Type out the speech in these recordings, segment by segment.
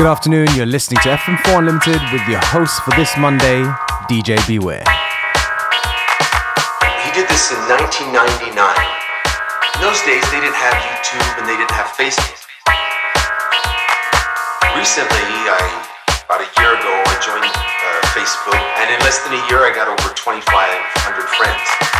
Good afternoon, you're listening to FM4 Unlimited with your host for this Monday, DJ Beware. He did this in 1999. In those days, they didn't have YouTube and they didn't have Facebook. Recently, I, about a year ago, I joined uh, Facebook, and in less than a year, I got over 2,500 friends.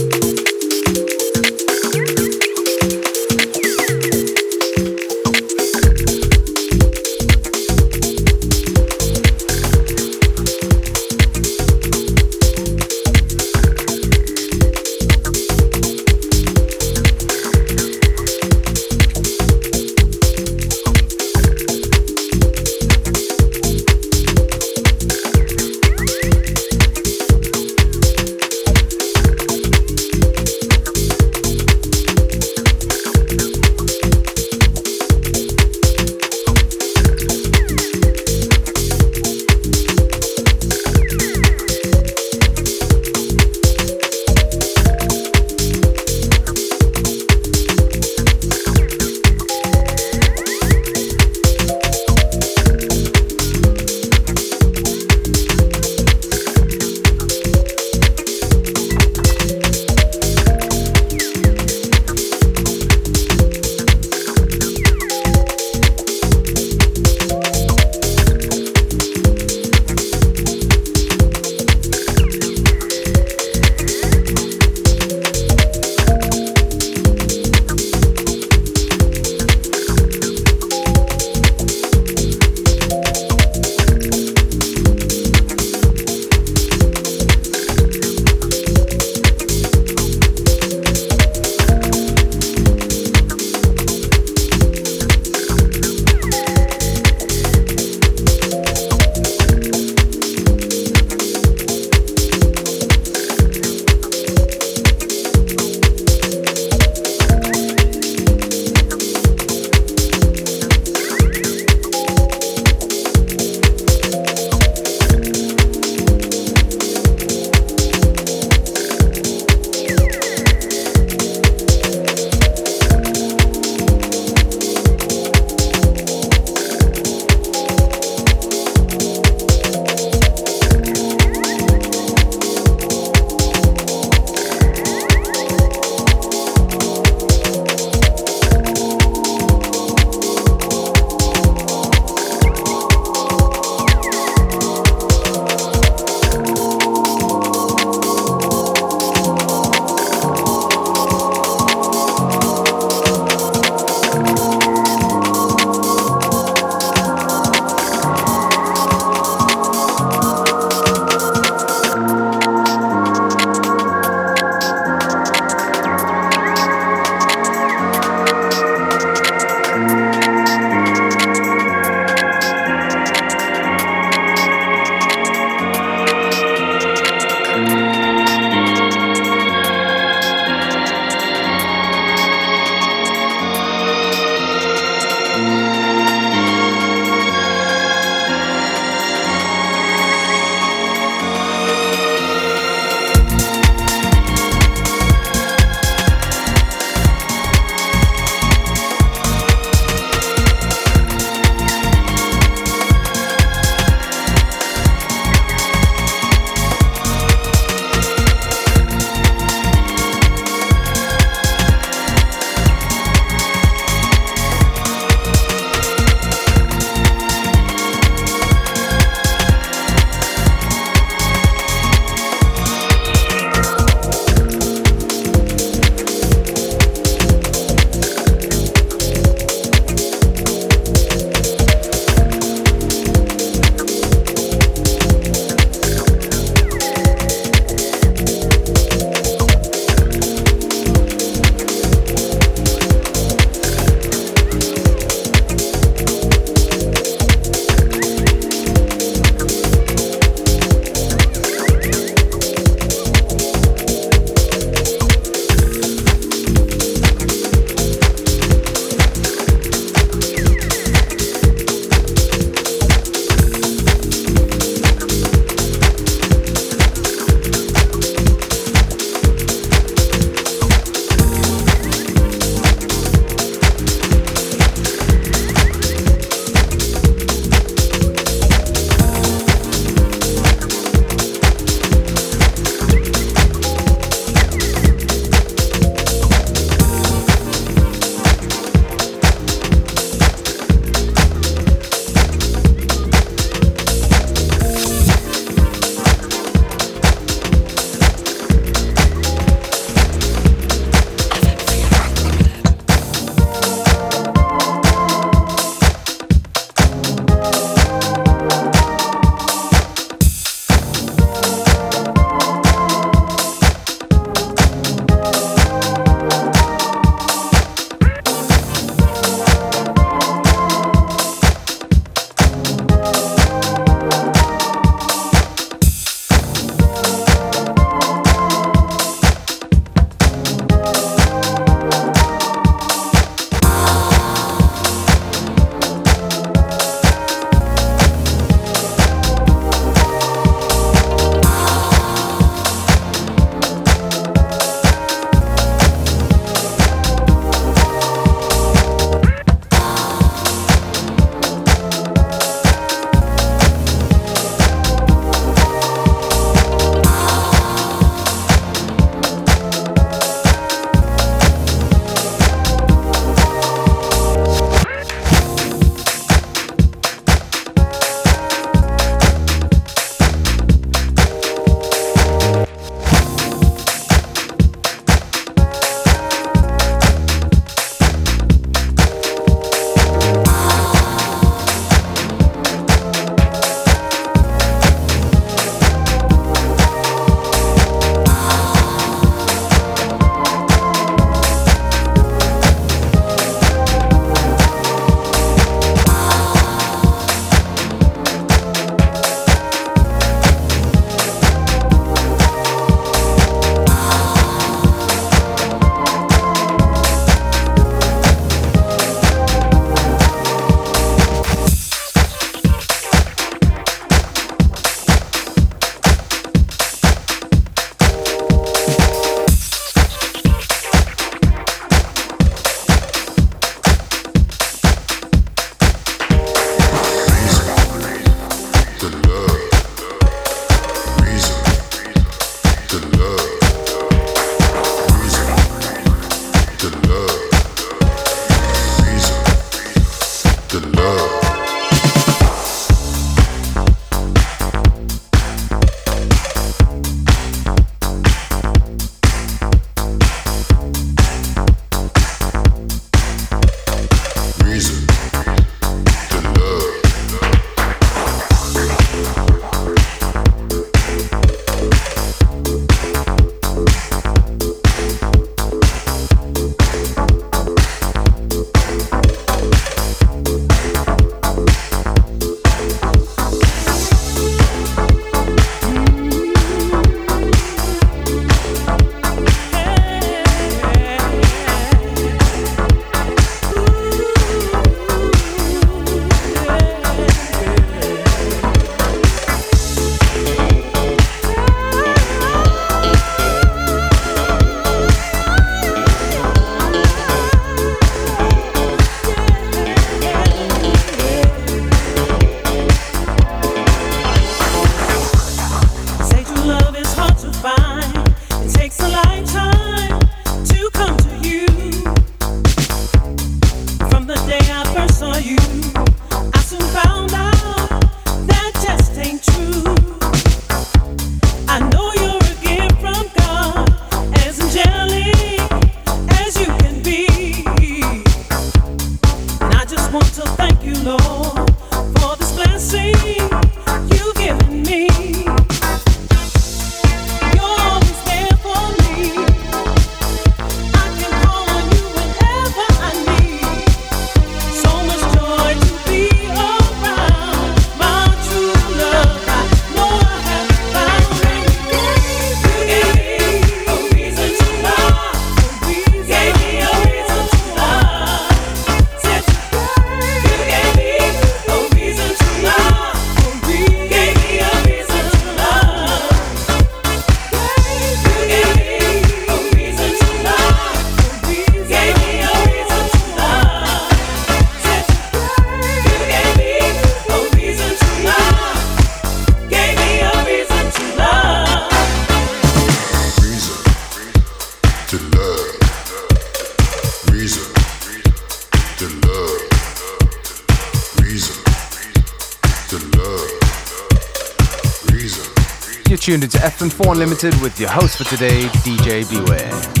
tuned into FM4 Unlimited with your host for today, DJ Beware.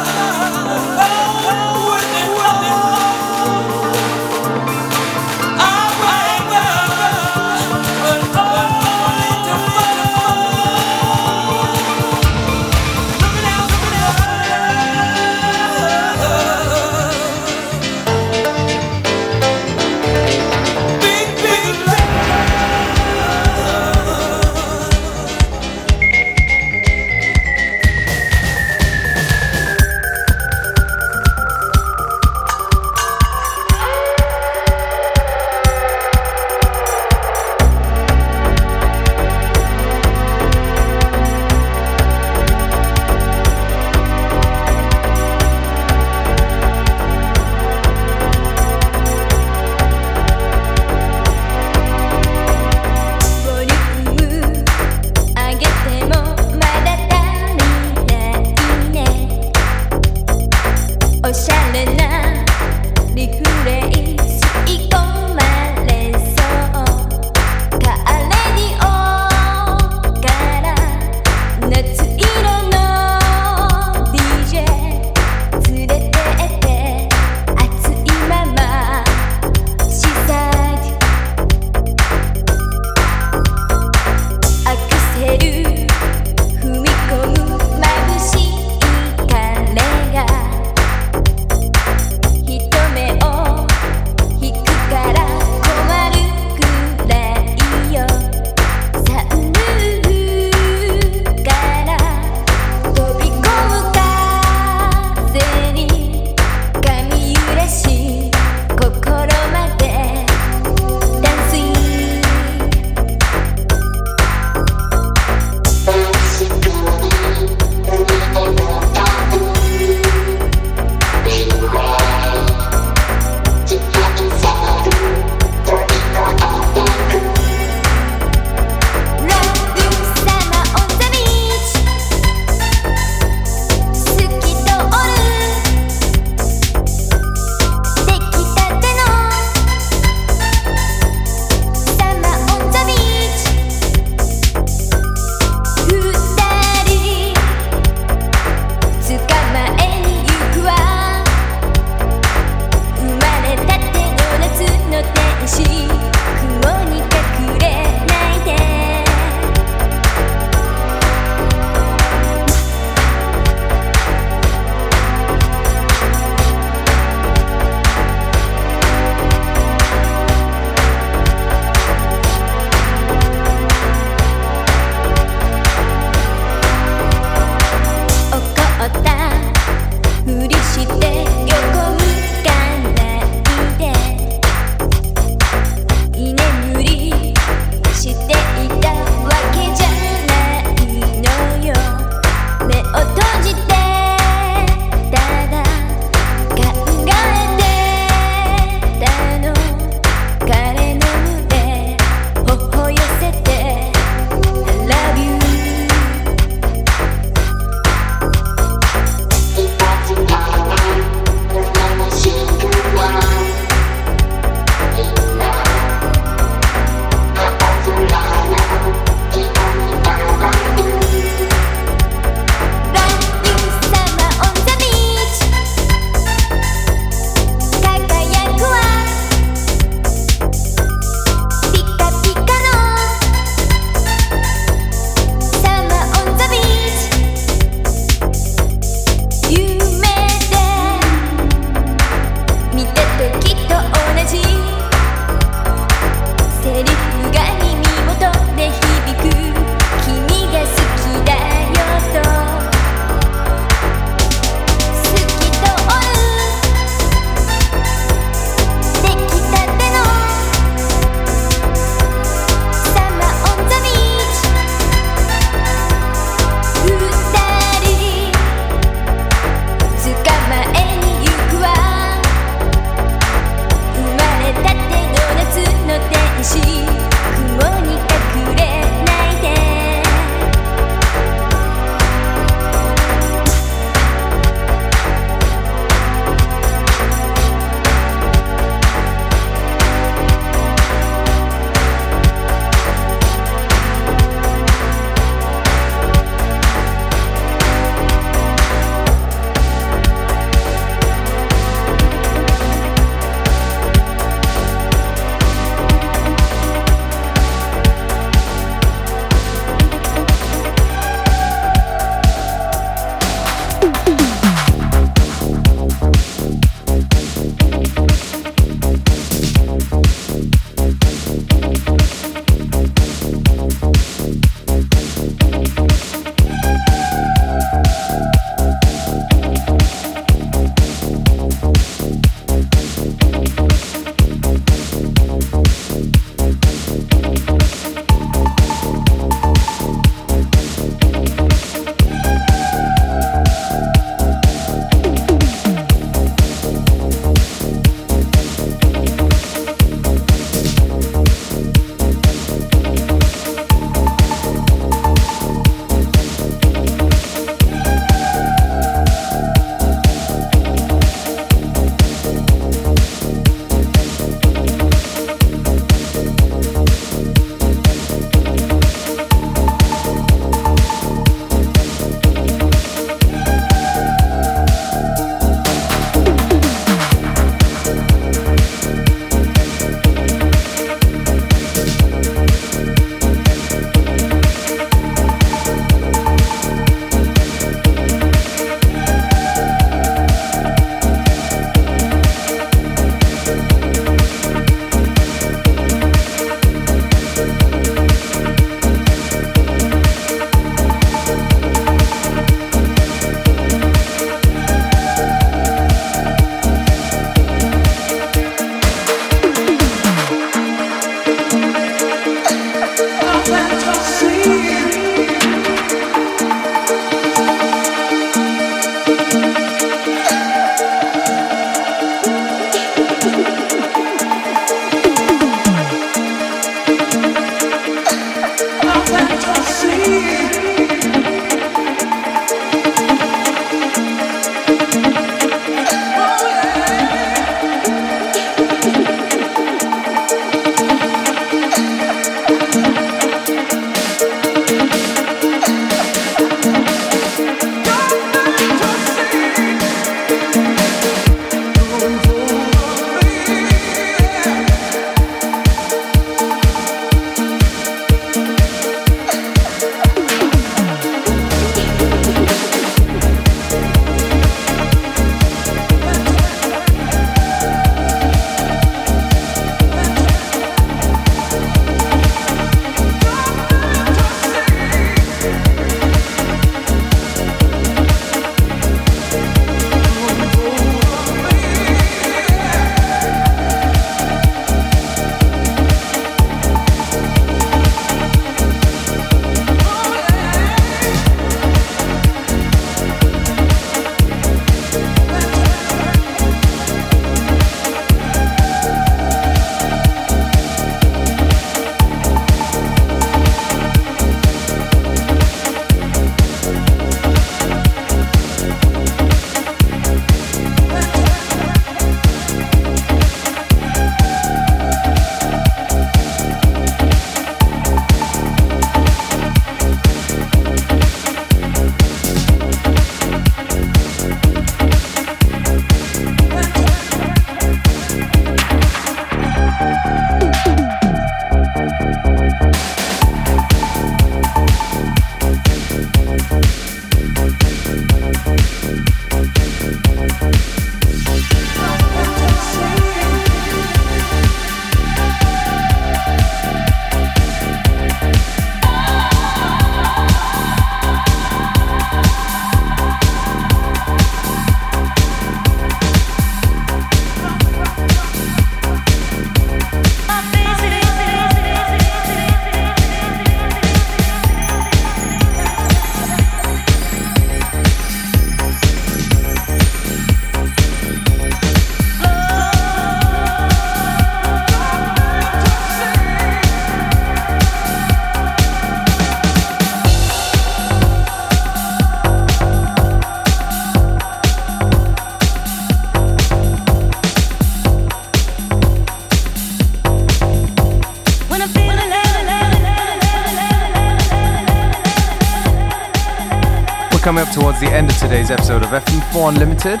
Coming up towards the end of today's episode of FM4 Unlimited.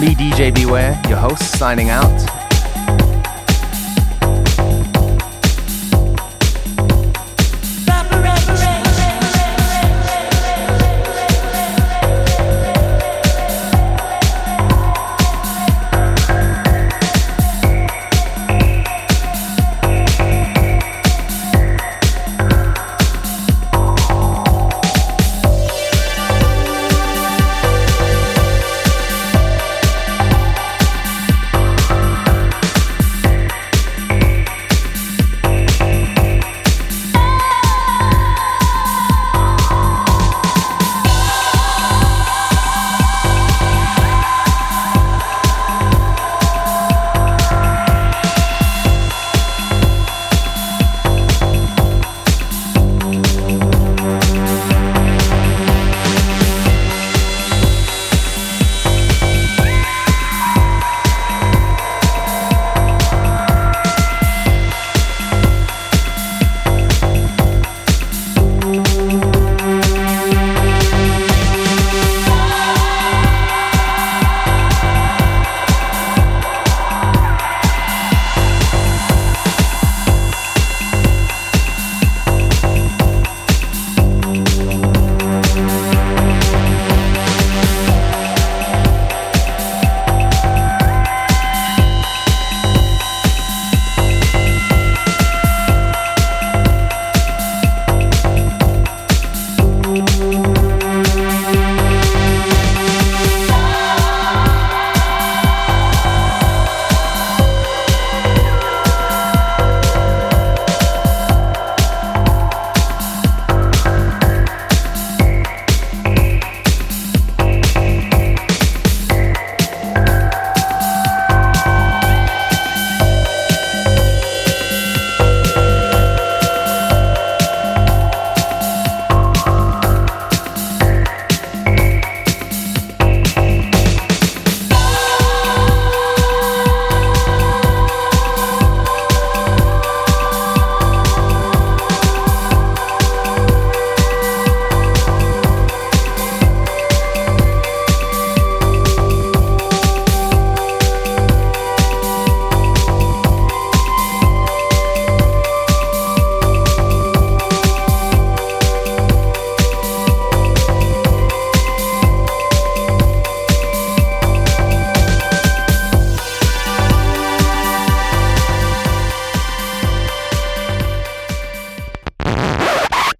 Me, DJ Beware, your host, signing out.